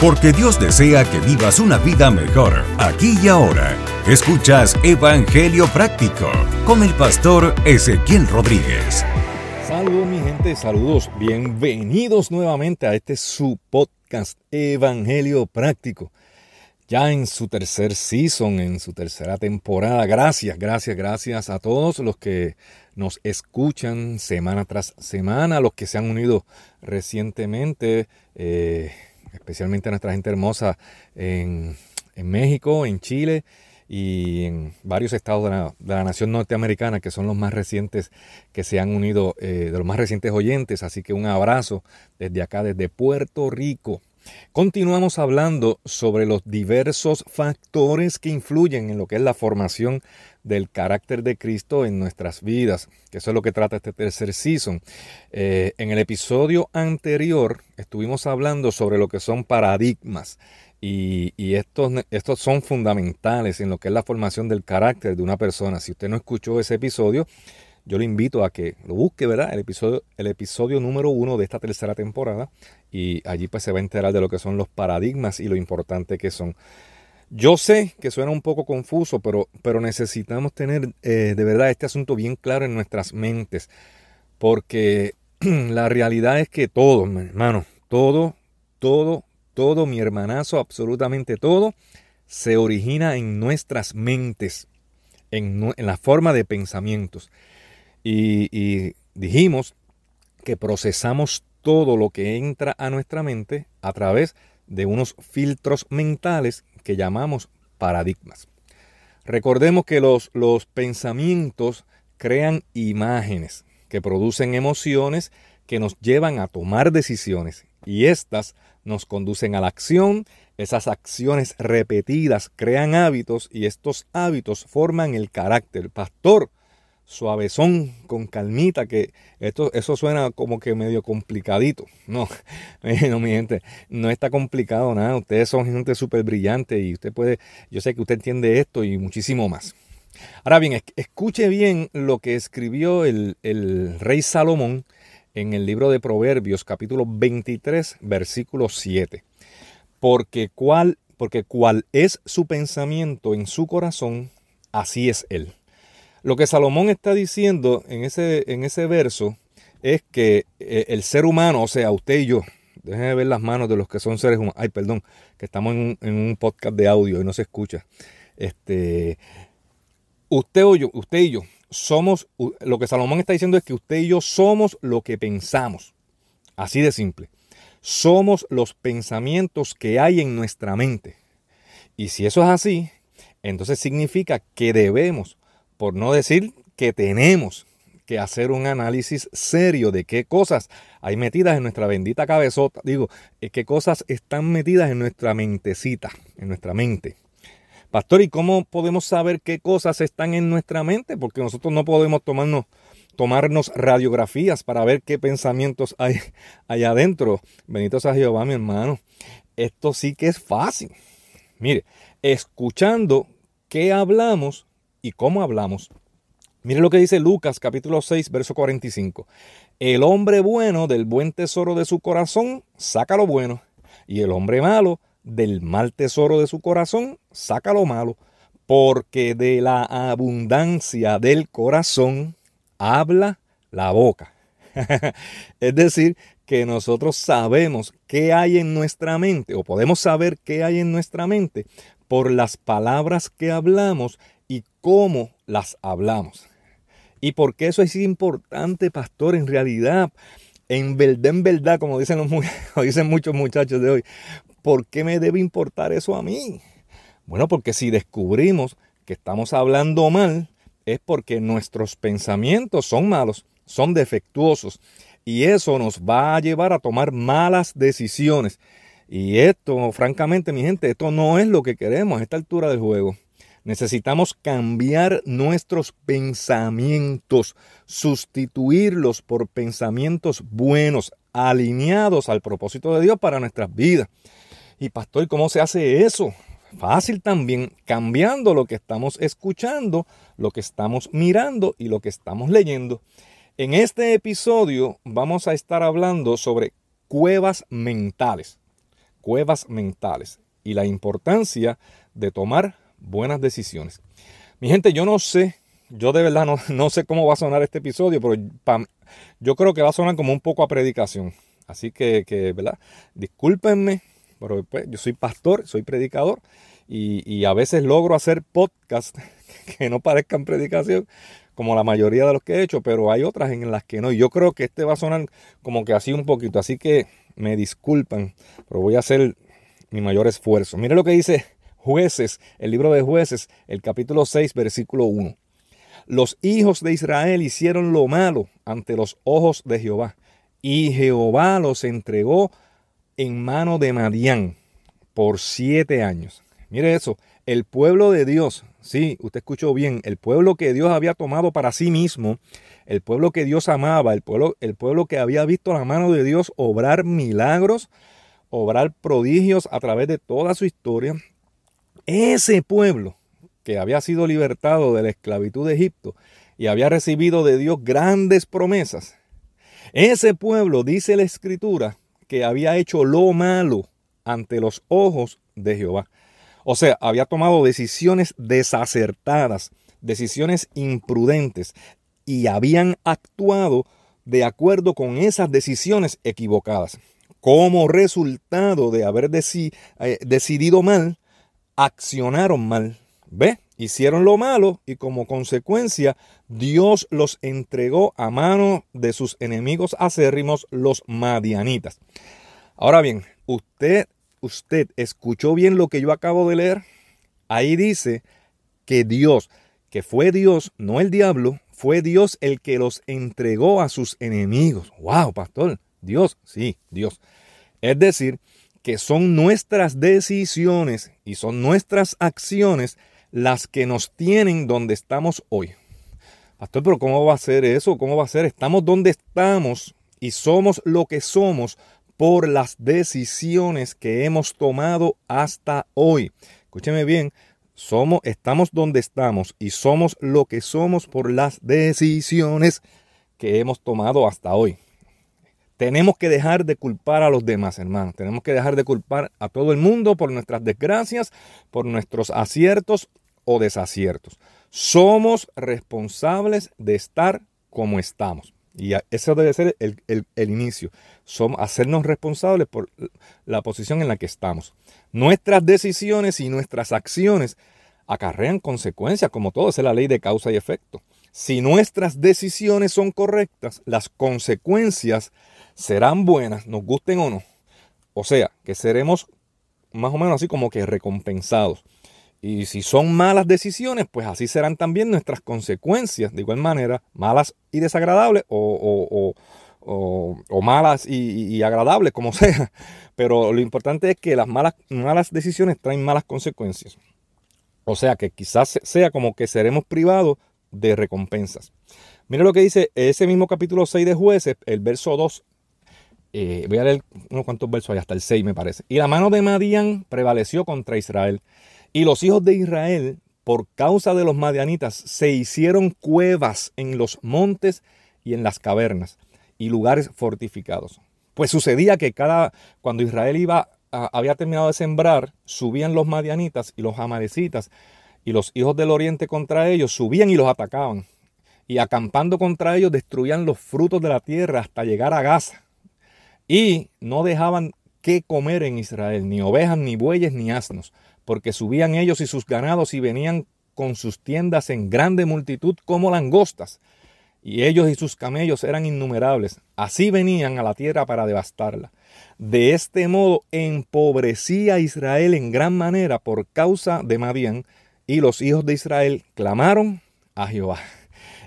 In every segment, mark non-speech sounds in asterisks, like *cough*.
Porque Dios desea que vivas una vida mejor, aquí y ahora. Escuchas Evangelio Práctico con el pastor Ezequiel Rodríguez. Saludos mi gente, saludos. Bienvenidos nuevamente a este su podcast Evangelio Práctico. Ya en su tercer season, en su tercera temporada. Gracias, gracias, gracias a todos los que nos escuchan semana tras semana, los que se han unido recientemente. Eh, especialmente a nuestra gente hermosa en, México, en Chile y en varios estados de la, nación norteamericana que son los más recientes que se han unido, eh, de los más recientes oyentes. Así que un abrazo desde acá, desde Puerto Rico. Continuamos hablando sobre los diversos factores que influyen en lo que es la formación del carácter de Cristo en nuestras vidas, que eso es lo que trata este tercer season. Eh, en el episodio anterior estuvimos hablando sobre lo que son paradigmas y, estos, estos son fundamentales en lo que es la formación del carácter de una persona. Si usted no escuchó ese episodio, yo le invito a que lo busque, ¿verdad? El episodio, el episodio número uno de esta tercera temporada y allí pues se va a enterar de lo que son los paradigmas y lo importante que son. Yo sé que suena un poco confuso, pero, pero necesitamos tener eh, de verdad este asunto bien claro en nuestras mentes, porque *clears throat* la realidad es que todo, hermano, todo, todo, todo, mi hermanazo, absolutamente todo, se origina en nuestras mentes, en, la forma de pensamientos. Y, y dijimos que procesamos todo lo que entra a nuestra mente a través de unos filtros mentales que llamamos paradigmas. Recordemos que los, los pensamientos crean imágenes que producen emociones que nos llevan a tomar decisiones y estas nos conducen a la acción, esas acciones repetidas crean hábitos y estos hábitos forman el carácter. Pastor, suavezón, con calmita, que esto, eso suena como que medio complicadito. No, *laughs* no, mi gente, no está complicado nada. Ustedes son gente súper brillante y usted puede, yo sé que usted entiende esto y muchísimo más. Ahora bien, escuche bien lo que escribió el, el rey Salomón en el libro de Proverbios, capítulo 23, versículo 7. Porque cuál, porque cuál es su pensamiento en su corazón, así es él. Lo que Salomón está diciendo en ese, en ese verso es que eh, el ser humano, o sea, usted y yo, déjenme ver las manos de los que son seres humanos. Ay, perdón, que estamos en un, podcast de audio y no se escucha. Este, usted, o yo, usted y yo somos, lo que Salomón está diciendo es que usted y yo somos lo que pensamos. Así de simple. Somos los pensamientos que hay en nuestra mente. Y si eso es así, entonces significa que debemos por no decir que tenemos que hacer un análisis serio de qué cosas hay metidas en nuestra bendita cabezota, digo, eh, qué cosas están metidas en nuestra mentecita, en nuestra mente. Pastor, ¿y cómo podemos saber qué cosas están en nuestra mente? Porque nosotros no podemos tomarnos, tomarnos radiografías para ver qué pensamientos hay *laughs* allá adentro. Bendito sea Jehová, mi hermano. Esto sí que es fácil. Mire, escuchando qué hablamos, y cómo hablamos. Mire lo que dice Lucas capítulo 6, verso 45. El hombre bueno del buen tesoro de su corazón saca lo bueno, y el hombre malo del mal tesoro de su corazón saca lo malo, porque de la abundancia del corazón habla la boca. *laughs* es decir, que nosotros sabemos qué hay en nuestra mente, o podemos saber qué hay en nuestra mente por las palabras que hablamos y cómo las hablamos. Y por qué eso es importante, pastor, en realidad, en verdad, en verdad, como dicen, los, *laughs* dicen muchos muchachos de hoy, ¿por qué me debe importar eso a mí? Bueno, porque si descubrimos que estamos hablando mal, es porque nuestros pensamientos son malos, son defectuosos. Y eso nos va a llevar a tomar malas decisiones. Y esto, francamente, mi gente, esto no es lo que queremos a esta altura del juego. Necesitamos cambiar nuestros pensamientos, sustituirlos por pensamientos buenos, alineados al propósito de Dios para nuestras vidas. Y pastor, ¿cómo se hace eso? Fácil también, cambiando lo que estamos escuchando, lo que estamos mirando y lo que estamos leyendo. En este episodio vamos a estar hablando sobre cuevas mentales cuevas mentales y la importancia de tomar buenas decisiones. Mi gente, yo no sé, yo de verdad no, *laughs* no sé cómo va a sonar este episodio, pero yo creo que va a sonar como un poco a predicación. Así que, que ¿verdad? Discúlpenme, pero pues, yo soy pastor, soy predicador y, y a veces logro hacer podcasts *laughs* que no parezcan predicación, como la mayoría de los que he hecho, pero hay otras en las que no. Y yo creo que este va a sonar como que así un poquito. Así que me disculpan, pero voy a hacer mi mayor esfuerzo. Mire lo que dice Jueces, el libro de Jueces, el capítulo 6, versículo 1. Los hijos de Israel hicieron lo malo ante los ojos de Jehová, y Jehová los entregó en mano de Madián por siete años. Mire eso, el pueblo de Dios, sí, usted escuchó bien, el pueblo que Dios había tomado para sí mismo, el pueblo que Dios amaba, el pueblo, el pueblo que había visto la mano de Dios obrar milagros, obrar prodigios a través de toda su historia, ese pueblo que había sido libertado de la esclavitud de Egipto y había recibido de Dios grandes promesas, ese pueblo, dice la escritura, que había hecho lo malo ante los ojos de Jehová. O sea, había tomado decisiones desacertadas, decisiones imprudentes y habían actuado de acuerdo con esas decisiones equivocadas. Como resultado de haber eh, decidido mal, accionaron mal. ¿Ve? Hicieron lo malo y como consecuencia Dios los entregó a mano de sus enemigos acérrimos, los madianitas. Ahora bien, usted usted escuchó bien lo que yo acabo de leer, ahí dice que Dios, que fue Dios, no el diablo, fue Dios el que los entregó a sus enemigos. ¡Wow, pastor! Dios, sí, Dios. Es decir, que son nuestras decisiones y son nuestras acciones las que nos tienen donde estamos hoy. Pastor, pero ¿cómo va a ser eso? ¿Cómo va a ser? Estamos donde estamos y somos lo que somos por las decisiones que hemos tomado hasta hoy. Escúcheme bien, somos, estamos donde estamos y somos lo que somos por las decisiones que hemos tomado hasta hoy. Tenemos que dejar de culpar a los demás, hermanos. Tenemos que dejar de culpar a todo el mundo por nuestras desgracias, por nuestros aciertos o desaciertos. Somos responsables de estar como estamos. Y eso debe ser el, inicio. Somos, hacernos responsables por la posición en la que estamos. Nuestras decisiones y nuestras acciones acarrean consecuencias, como todo, es la ley de causa y efecto. Si nuestras decisiones son correctas, las consecuencias serán buenas, nos gusten o no. O sea, que seremos más o menos así como que recompensados. Y si son malas decisiones, pues así serán también nuestras consecuencias. De igual manera, malas y desagradables o, malas y, agradables, como *laughs* sea. Pero lo importante es que las malas, malas decisiones traen malas consecuencias. O sea que quizás sea como que seremos privados de recompensas. Mire lo que dice ese mismo capítulo 6 de jueces, el verso 2. Eh, voy a leer unos cuantos versos ahí, hasta el 6 me parece. Y la mano de Madián prevaleció contra Israel y los hijos de Israel, por causa de los madianitas, se hicieron cuevas en los montes y en las cavernas y lugares fortificados. Pues sucedía que cada cuando Israel iba había terminado de sembrar, subían los madianitas y los amalecitas y los hijos del oriente contra ellos, subían y los atacaban. Y acampando contra ellos destruían los frutos de la tierra hasta llegar a Gaza. Y no dejaban qué comer en Israel, ni ovejas, ni bueyes, ni asnos, porque subían ellos y sus ganados y venían con sus tiendas en grande multitud como langostas, y ellos y sus camellos eran innumerables. Así venían a la tierra para devastarla. De este modo empobrecía Israel en gran manera por causa de Madián, y los hijos de Israel clamaron a Jehová.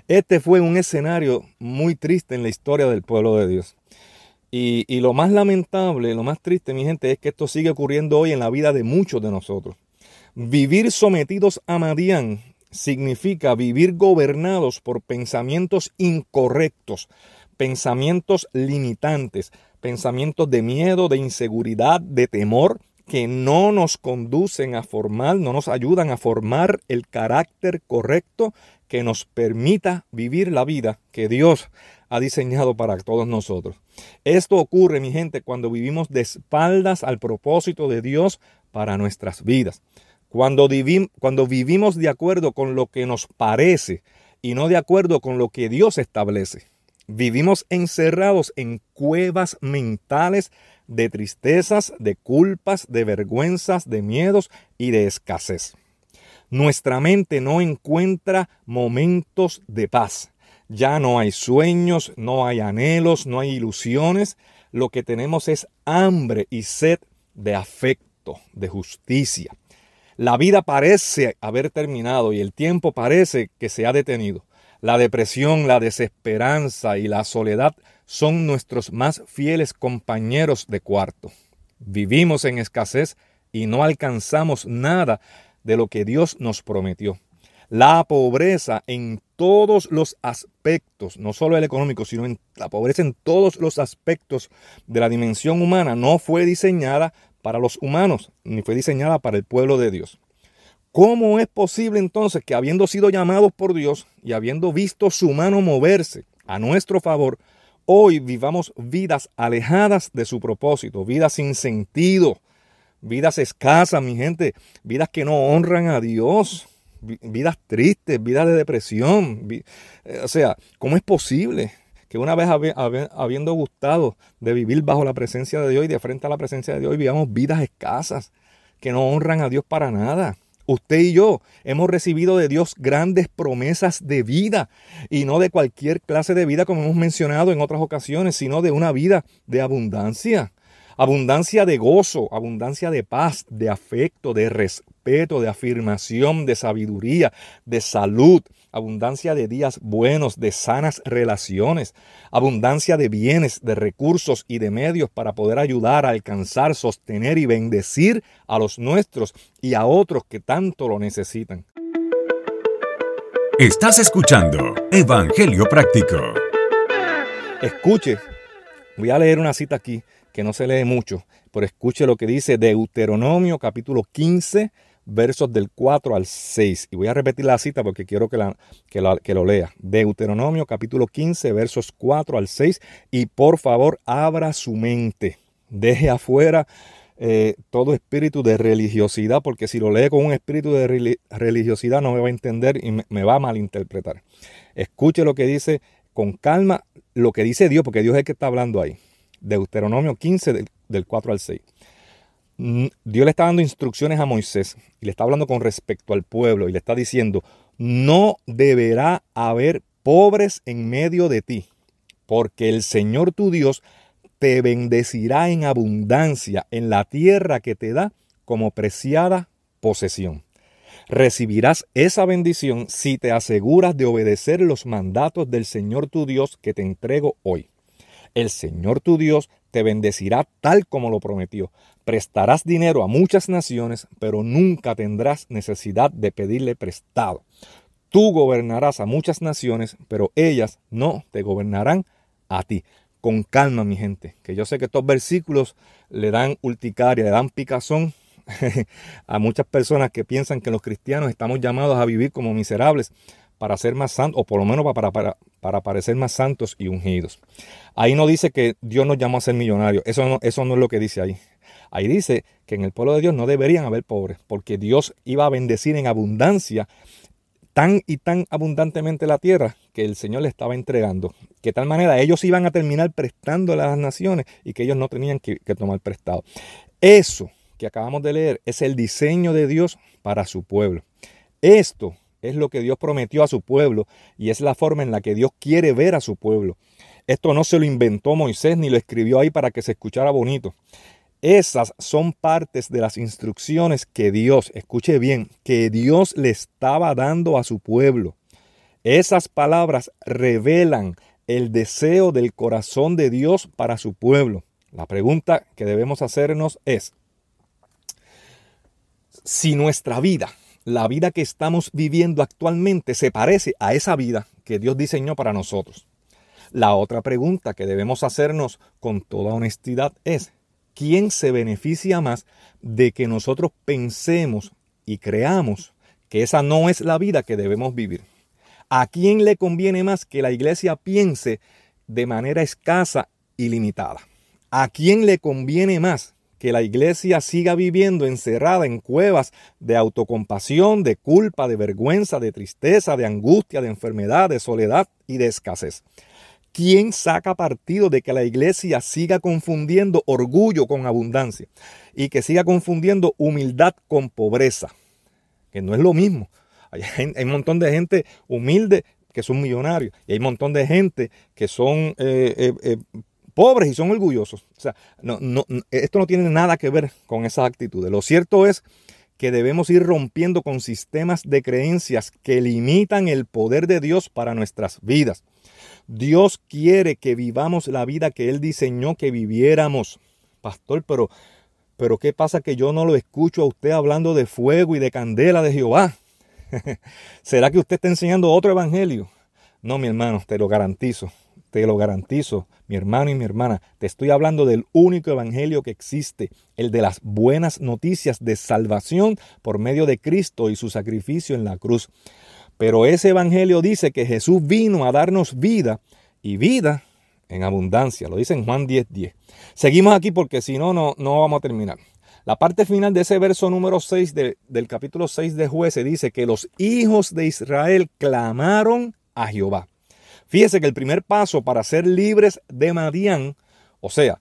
Este fue un escenario muy triste en la historia del pueblo de Dios. Y, lo más lamentable, lo más triste, mi gente, es que esto sigue ocurriendo hoy en la vida de muchos de nosotros. Vivir sometidos a Madián significa vivir gobernados por pensamientos incorrectos, pensamientos limitantes, pensamientos de miedo, de inseguridad, de temor, que no nos conducen a formar, no nos ayudan a formar el carácter correcto que nos permita vivir la vida que Dios ha diseñado para todos nosotros. Esto ocurre, mi gente, cuando vivimos de espaldas al propósito de Dios para nuestras vidas. Cuando, cuando vivimos de acuerdo con lo que nos parece y no de acuerdo con lo que Dios establece. Vivimos encerrados en cuevas mentales de tristezas, de culpas, de vergüenzas, de miedos y de escasez. Nuestra mente no encuentra momentos de paz. Ya no hay sueños, no hay anhelos, no hay ilusiones. Lo que tenemos es hambre y sed de afecto, de justicia. La vida parece haber terminado y el tiempo parece que se ha detenido. La depresión, la desesperanza y la soledad son nuestros más fieles compañeros de cuarto. Vivimos en escasez y no alcanzamos nada de lo que Dios nos prometió. La pobreza en todos los aspectos, no solo el económico, sino en la pobreza en todos los aspectos de la dimensión humana, no fue diseñada para los humanos, ni fue diseñada para el pueblo de Dios. ¿Cómo es posible entonces que habiendo sido llamados por Dios y habiendo visto su mano moverse a nuestro favor, hoy vivamos vidas alejadas de su propósito, vidas sin sentido, vidas escasas, mi gente, vidas que no honran a Dios, vidas tristes, vidas de depresión. Eh, o sea, ¿cómo es posible que una vez habiendo gustado de vivir bajo la presencia de Dios y de frente a la presencia de Dios, vivamos vidas escasas, que no honran a Dios para nada? Usted y yo hemos recibido de Dios grandes promesas de vida y no de cualquier clase de vida como hemos mencionado en otras ocasiones, sino de una vida de abundancia. Abundancia de gozo, abundancia de paz, de afecto, de respeto, de afirmación, de sabiduría, de salud, abundancia de días buenos, de sanas relaciones, abundancia de bienes, de recursos y de medios para poder ayudar a alcanzar, sostener y bendecir a los nuestros y a otros que tanto lo necesitan. Estás escuchando Evangelio Práctico. Escuche, voy a leer una cita aquí que no se lee mucho, pero escuche lo que dice Deuteronomio capítulo 15, versos del 4 al 6. Y voy a repetir la cita porque quiero que, la, que, lo lea. Deuteronomio capítulo 15, versos 4 al 6. Y por favor, abra su mente. Deje afuera eh, todo espíritu de religiosidad, porque si lo lee con un espíritu de religiosidad no me va a entender y me, me va a malinterpretar. Escuche lo que dice con calma, lo que dice Dios, porque Dios es el que está hablando ahí. Deuteronomio 15 del, 4 al 6. Mm, Dios le está dando instrucciones a Moisés y le está hablando con respecto al pueblo y le está diciendo, no deberá haber pobres en medio de ti, porque el Señor tu Dios te bendecirá en abundancia en la tierra que te da como preciada posesión. Recibirás esa bendición si te aseguras de obedecer los mandatos del Señor tu Dios que te entrego hoy. El Señor tu Dios te bendecirá tal como lo prometió. Prestarás dinero a muchas naciones, pero nunca tendrás necesidad de pedirle prestado. Tú gobernarás a muchas naciones, pero ellas no te gobernarán a ti. Con calma, mi gente, que yo sé que estos versículos le dan urticaria, le dan picazón *laughs* a muchas personas que piensan que los cristianos estamos llamados a vivir como miserables para ser más santos, o por lo menos para, para, para parecer más santos y ungidos. Ahí no dice que Dios nos llamó a ser millonarios, eso no, eso no es lo que dice ahí. Ahí dice que en el pueblo de Dios no deberían haber pobres, porque Dios iba a bendecir en abundancia tan y tan abundantemente la tierra que el Señor le estaba entregando. Que de tal manera ellos iban a terminar prestando a las naciones y que ellos no tenían que, que tomar prestado. Eso que acabamos de leer es el diseño de Dios para su pueblo. Esto es lo que Dios prometió a su pueblo y es la forma en la que Dios quiere ver a su pueblo. Esto no se lo inventó Moisés ni lo escribió ahí para que se escuchara bonito. Esas son partes de las instrucciones que Dios, escuche bien, que Dios le estaba dando a su pueblo. Esas palabras revelan el deseo del corazón de Dios para su pueblo. La pregunta que debemos hacernos es, si nuestra vida la vida que estamos viviendo actualmente se parece a esa vida que Dios diseñó para nosotros. La otra pregunta que debemos hacernos con toda honestidad es, ¿quién se beneficia más de que nosotros pensemos y creamos que esa no es la vida que debemos vivir? ¿A quién le conviene más que la iglesia piense de manera escasa y limitada. ¿A quién le conviene más que la iglesia siga viviendo encerrada en cuevas de autocompasión, de culpa, de vergüenza, de tristeza, de angustia, de enfermedad, de soledad y de escasez? ¿Quién saca partido de que la iglesia siga confundiendo orgullo con abundancia y que siga confundiendo humildad con pobreza? Que no es lo mismo. Hay, un montón de gente humilde que son millonarios y hay un montón de gente que son eh, eh, eh, pobres y son orgullosos. O sea, no, no, esto no tiene nada que ver con esas actitudes. Lo cierto es que debemos ir rompiendo con sistemas de creencias que limitan el poder de Dios para nuestras vidas. Dios quiere que vivamos la vida que Él diseñó que viviéramos. Pastor, pero, pero ¿qué pasa que yo no lo escucho a usted hablando de fuego y de candela de Jehová? *laughs* ¿Será que usted está enseñando otro evangelio? No, mi hermano, te lo garantizo. Te lo garantizo, mi hermano y mi hermana. Te estoy hablando del único evangelio que existe, el de las buenas noticias de salvación por medio de Cristo y su sacrificio en la cruz. Pero ese evangelio dice que Jesús vino a darnos vida y vida en abundancia. Lo dice en Juan 10:10. 10. Seguimos aquí porque si no, no, no vamos a terminar. La parte final de ese verso número 6 del capítulo 6 de Jueces dice que los hijos de Israel clamaron a Jehová. Fíjese que el primer paso para ser libres de Madián, o sea,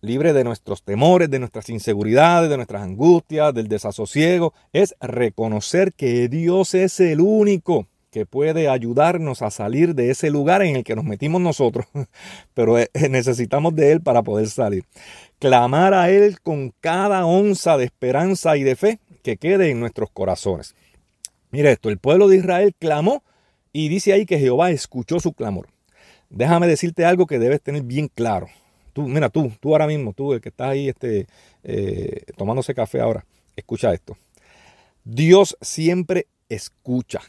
libre de nuestros temores, de nuestras inseguridades, de nuestras angustias, del desasosiego, es reconocer que Dios es el único que puede ayudarnos a salir de ese lugar en el que nos metimos nosotros, *laughs* pero eh, necesitamos de Él para poder salir. Clamar a Él con cada onza de esperanza y de fe que quede en nuestros corazones. Mire esto, el pueblo de Israel clamó y dice ahí que Jehová escuchó su clamor. Déjame decirte algo que debes tener bien claro. Tú, mira, tú, tú ahora mismo, tú, el que estás ahí este, eh, tomándose café ahora, escucha esto. Dios siempre escucha.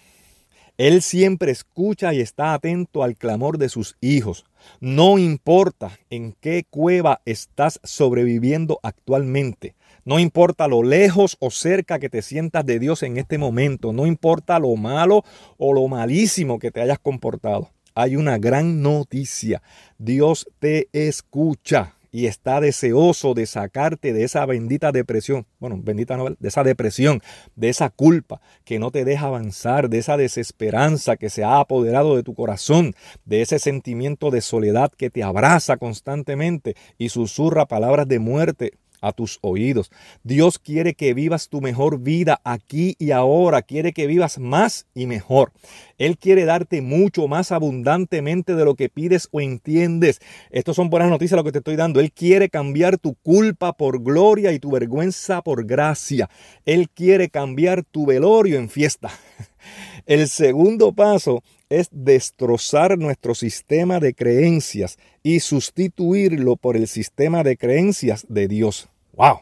Él siempre escucha y está atento al clamor de sus hijos. No importa en qué cueva estás sobreviviendo actualmente. No importa lo lejos o cerca que te sientas de Dios en este momento. No importa lo malo o lo malísimo que te hayas comportado hay una gran noticia. Dios te escucha y está deseoso de sacarte de esa bendita depresión, bueno, bendita de esa depresión, de esa culpa que no te deja avanzar, de esa desesperanza que se ha apoderado de tu corazón, de ese sentimiento de soledad que te abraza constantemente y susurra palabras de muerte a tus oídos. Dios quiere que vivas tu mejor vida aquí y ahora, quiere que vivas más y mejor. Él quiere darte mucho más abundantemente de lo que pides o entiendes. Estas son buenas noticias lo que te estoy dando. Él quiere cambiar tu culpa por gloria y tu vergüenza por gracia. Él quiere cambiar tu velorio en fiesta. *laughs* El segundo paso es destrozar nuestro sistema de creencias y sustituirlo por el sistema de creencias de Dios. ¡Wow!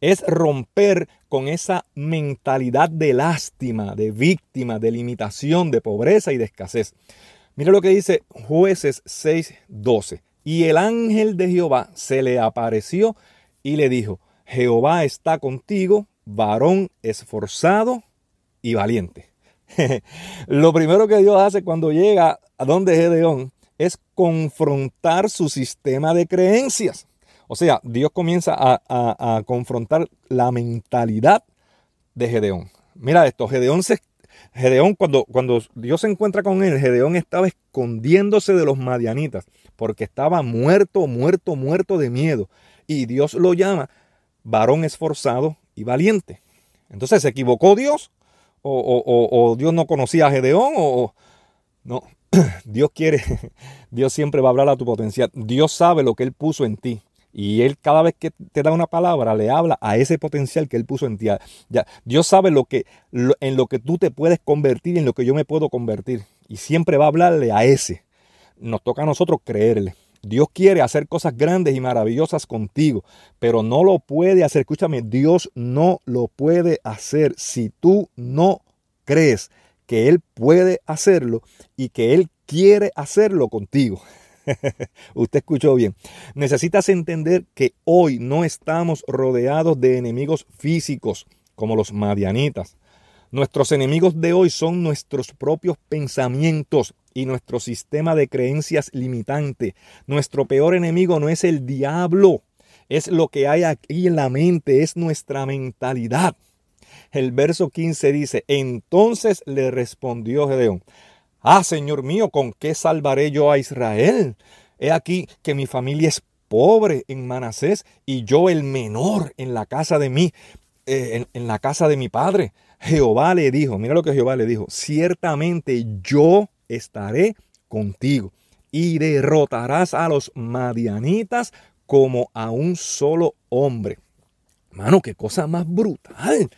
Es romper con esa mentalidad de lástima, de víctima, de limitación, de pobreza y de escasez. Mira lo que dice jueces 6:12. Y el ángel de Jehová se le apareció y le dijo, Jehová está contigo, varón esforzado y valiente. *laughs* lo primero que Dios hace cuando llega a donde Gedeón es confrontar su sistema de creencias. O sea, Dios comienza a, confrontar la mentalidad de Gedeón. Mira esto, Gedeón, se, cuando Dios se encuentra con él, Gedeón estaba escondiéndose de los madianitas porque estaba muerto, muerto, muerto de miedo. Y Dios lo llama varón esforzado y valiente. Entonces, ¿se equivocó Dios? ¿O, o Dios no conocía a Gedeón? ¿O, no? *clears throat* Dios quiere, *laughs* Dios siempre va a hablar a tu potencial. Dios sabe lo que Él puso en ti. Y Él cada vez que te da una palabra le habla a ese potencial que Él puso en ti. Ya, Dios sabe lo que, en lo que tú te puedes convertir en lo que yo me puedo convertir. Y siempre va a hablarle a ese. Nos toca a nosotros creerle. Dios quiere hacer cosas grandes y maravillosas contigo, pero no lo puede hacer. Escúchame, Dios no lo puede hacer si tú no crees que Él puede hacerlo y que Él quiere hacerlo contigo. *laughs* Usted escuchó bien. Necesitas entender que hoy no estamos rodeados de enemigos físicos como los madianitas. Nuestros enemigos de hoy son nuestros propios pensamientos y nuestro sistema de creencias limitante. Nuestro peor enemigo no es el diablo, es lo que hay aquí en la mente, es nuestra mentalidad. El verso 15 dice, entonces le respondió Gedeón, ah, Señor mío, ¿con qué salvaré yo a Israel? He aquí que mi familia es pobre en Manasés y yo el menor en la casa de eh, en la casa de mi padre. Jehová le dijo, mira lo que Jehová le dijo, ciertamente yo estaré contigo y derrotarás a los madianitas como a un solo hombre. Mano, qué cosa más brutal.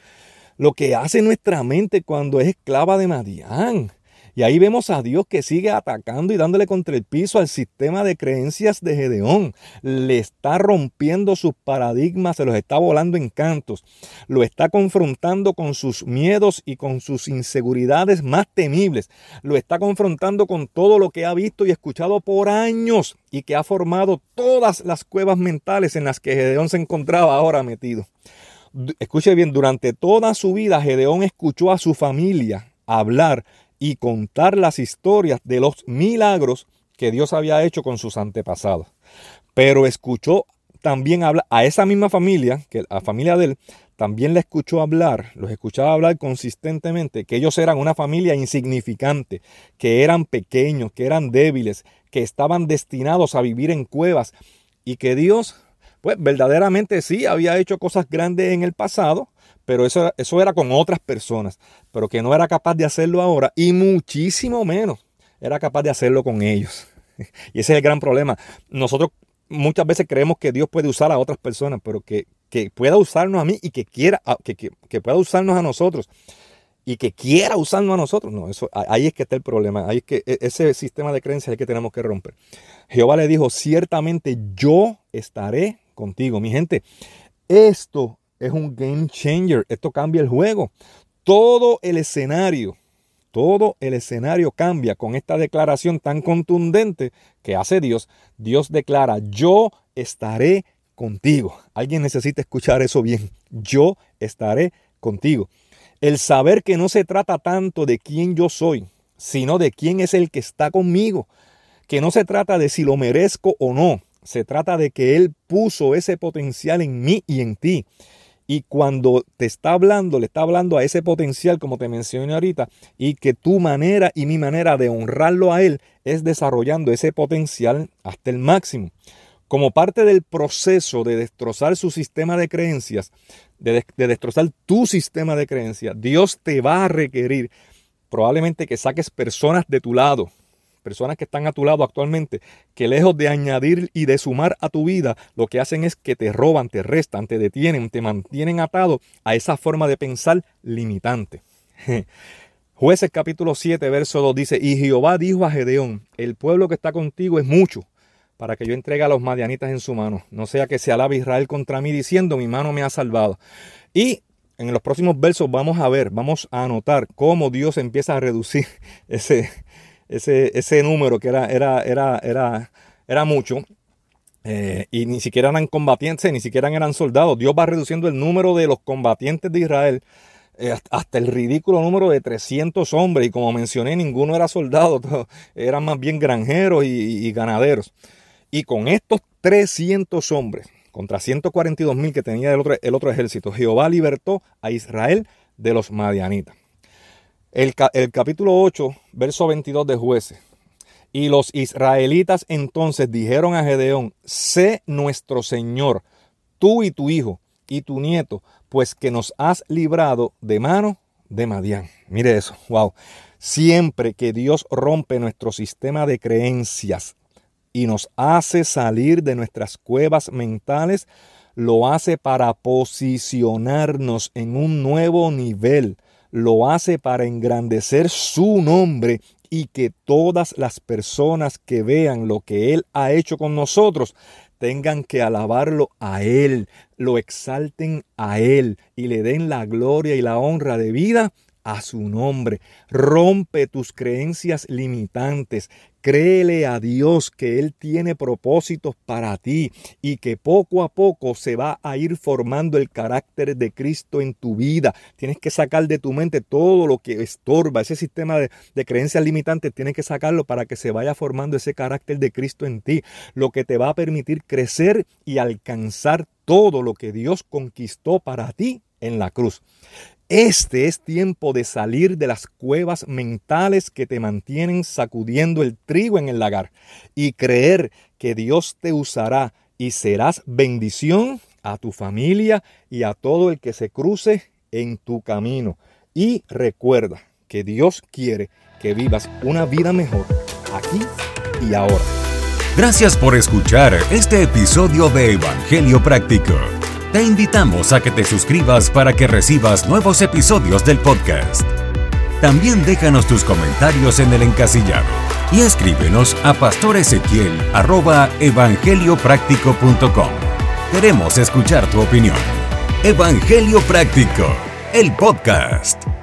Lo que hace nuestra mente cuando es esclava de Madián. Y ahí vemos a Dios que sigue atacando y dándole contra el piso al sistema de creencias de Gedeón. Le está rompiendo sus paradigmas, se los está volando en cantos. Lo está confrontando con sus miedos y con sus inseguridades más temibles. Lo está confrontando con todo lo que ha visto y escuchado por años y que ha formado todas las cuevas mentales en las que Gedeón se encontraba ahora metido. Escuche bien, durante toda su vida Gedeón escuchó a su familia hablar y contar las historias de los milagros que Dios había hecho con sus antepasados. Pero escuchó también a esa misma familia, que la familia de él, también le escuchó hablar, los escuchaba hablar consistentemente, que ellos eran una familia insignificante, que eran pequeños, que eran débiles, que estaban destinados a vivir en cuevas y que Dios, pues verdaderamente sí, había hecho cosas grandes en el pasado, pero eso, eso era con otras personas, pero que no era capaz de hacerlo ahora y muchísimo menos era capaz de hacerlo con ellos. *laughs* Y ese es el gran problema. Nosotros muchas veces creemos que Dios puede usar a otras personas, pero que, pueda usarnos a mí y que quiera, que, que, pueda usarnos a nosotros y que quiera usarnos a nosotros. No, eso, ahí es que está el problema. Ahí es que e, ese sistema de creencias es que tenemos que romper. Jehová le dijo, ciertamente yo estaré contigo. Mi gente, esto es un game changer. Esto cambia el juego. Todo el escenario, todo el escenario cambia con esta declaración tan contundente que hace Dios. Dios declara, yo estaré contigo. Alguien necesita escuchar eso bien. Yo estaré contigo. El saber que no se trata tanto de quién yo soy, sino de quién es el que está conmigo. Que no se trata de si lo merezco o no. Se trata de que Él puso ese potencial en mí y en ti. Y cuando te está hablando, le está hablando a ese potencial, como te mencioné ahorita, y que tu manera y mi manera de honrarlo a Él es desarrollando ese potencial hasta el máximo. Como parte del proceso de destrozar su sistema de creencias, de, de destrozar tu sistema de creencias, Dios te va a requerir probablemente que saques personas de tu lado, personas que están a tu lado actualmente, que lejos de añadir y de sumar a tu vida, lo que hacen es que te roban, te restan, te detienen, te mantienen atado a esa forma de pensar limitante. *laughs* Jueces capítulo 7, verso 2 dice, y Jehová dijo a Gedeón, el pueblo que está contigo es mucho, para que yo entregue a los madianitas en su mano, no sea que se alabe Israel contra mí diciendo, mi mano me ha salvado. Y en los próximos versos vamos a ver, vamos a anotar cómo Dios empieza a reducir *laughs* ese, ese, ese número que era, era, era, era, era mucho. Eh, y ni siquiera eran combatientes, ni siquiera eran soldados. Dios va reduciendo el número de los combatientes de Israel eh, hasta el ridículo número de 300 hombres. Y como mencioné, ninguno era soldado, *laughs* eran más bien granjeros y, ganaderos. Y con estos 300 hombres, contra 142 mil que tenía el otro, el otro ejército, Jehová libertó a Israel de los madianitas. El, capítulo 8, verso 22 de jueces. Y los israelitas entonces dijeron a Gedeón, sé nuestro Señor, tú y tu hijo y tu nieto, pues que nos has librado de mano de Madián. Mire eso, wow. Siempre que Dios rompe nuestro sistema de creencias y nos hace salir de nuestras cuevas mentales, lo hace para posicionarnos en un nuevo nivel lo hace para engrandecer su nombre y que todas las personas que vean lo que Él ha hecho con nosotros tengan que alabarlo a Él, lo exalten a Él y le den la gloria y la honra de vida a su nombre. Rompe tus creencias limitantes. Créele a Dios que Él tiene propósitos para ti y que poco a poco se va a ir formando el carácter de Cristo en tu vida. Tienes que sacar de tu mente todo lo que estorba, ese sistema de, creencias limitantes, tienes que sacarlo para que se vaya formando ese carácter de Cristo en ti, lo que te va a permitir crecer y alcanzar todo lo que Dios conquistó para ti en la cruz. Este es tiempo de salir de las cuevas mentales que te mantienen sacudiendo el trigo en el lagar y creer que Dios te usará y serás bendición a tu familia y a todo el que se cruce en tu camino. Y recuerda que Dios quiere que vivas una vida mejor aquí y ahora. Gracias por escuchar este episodio de Evangelio Práctico. Te invitamos a que te suscribas para que recibas nuevos episodios del podcast. También déjanos tus comentarios en el encasillado y escríbenos a pastoresequiel.evangeliopráctico.com. Queremos escuchar tu opinión. Evangelio Práctico, el podcast.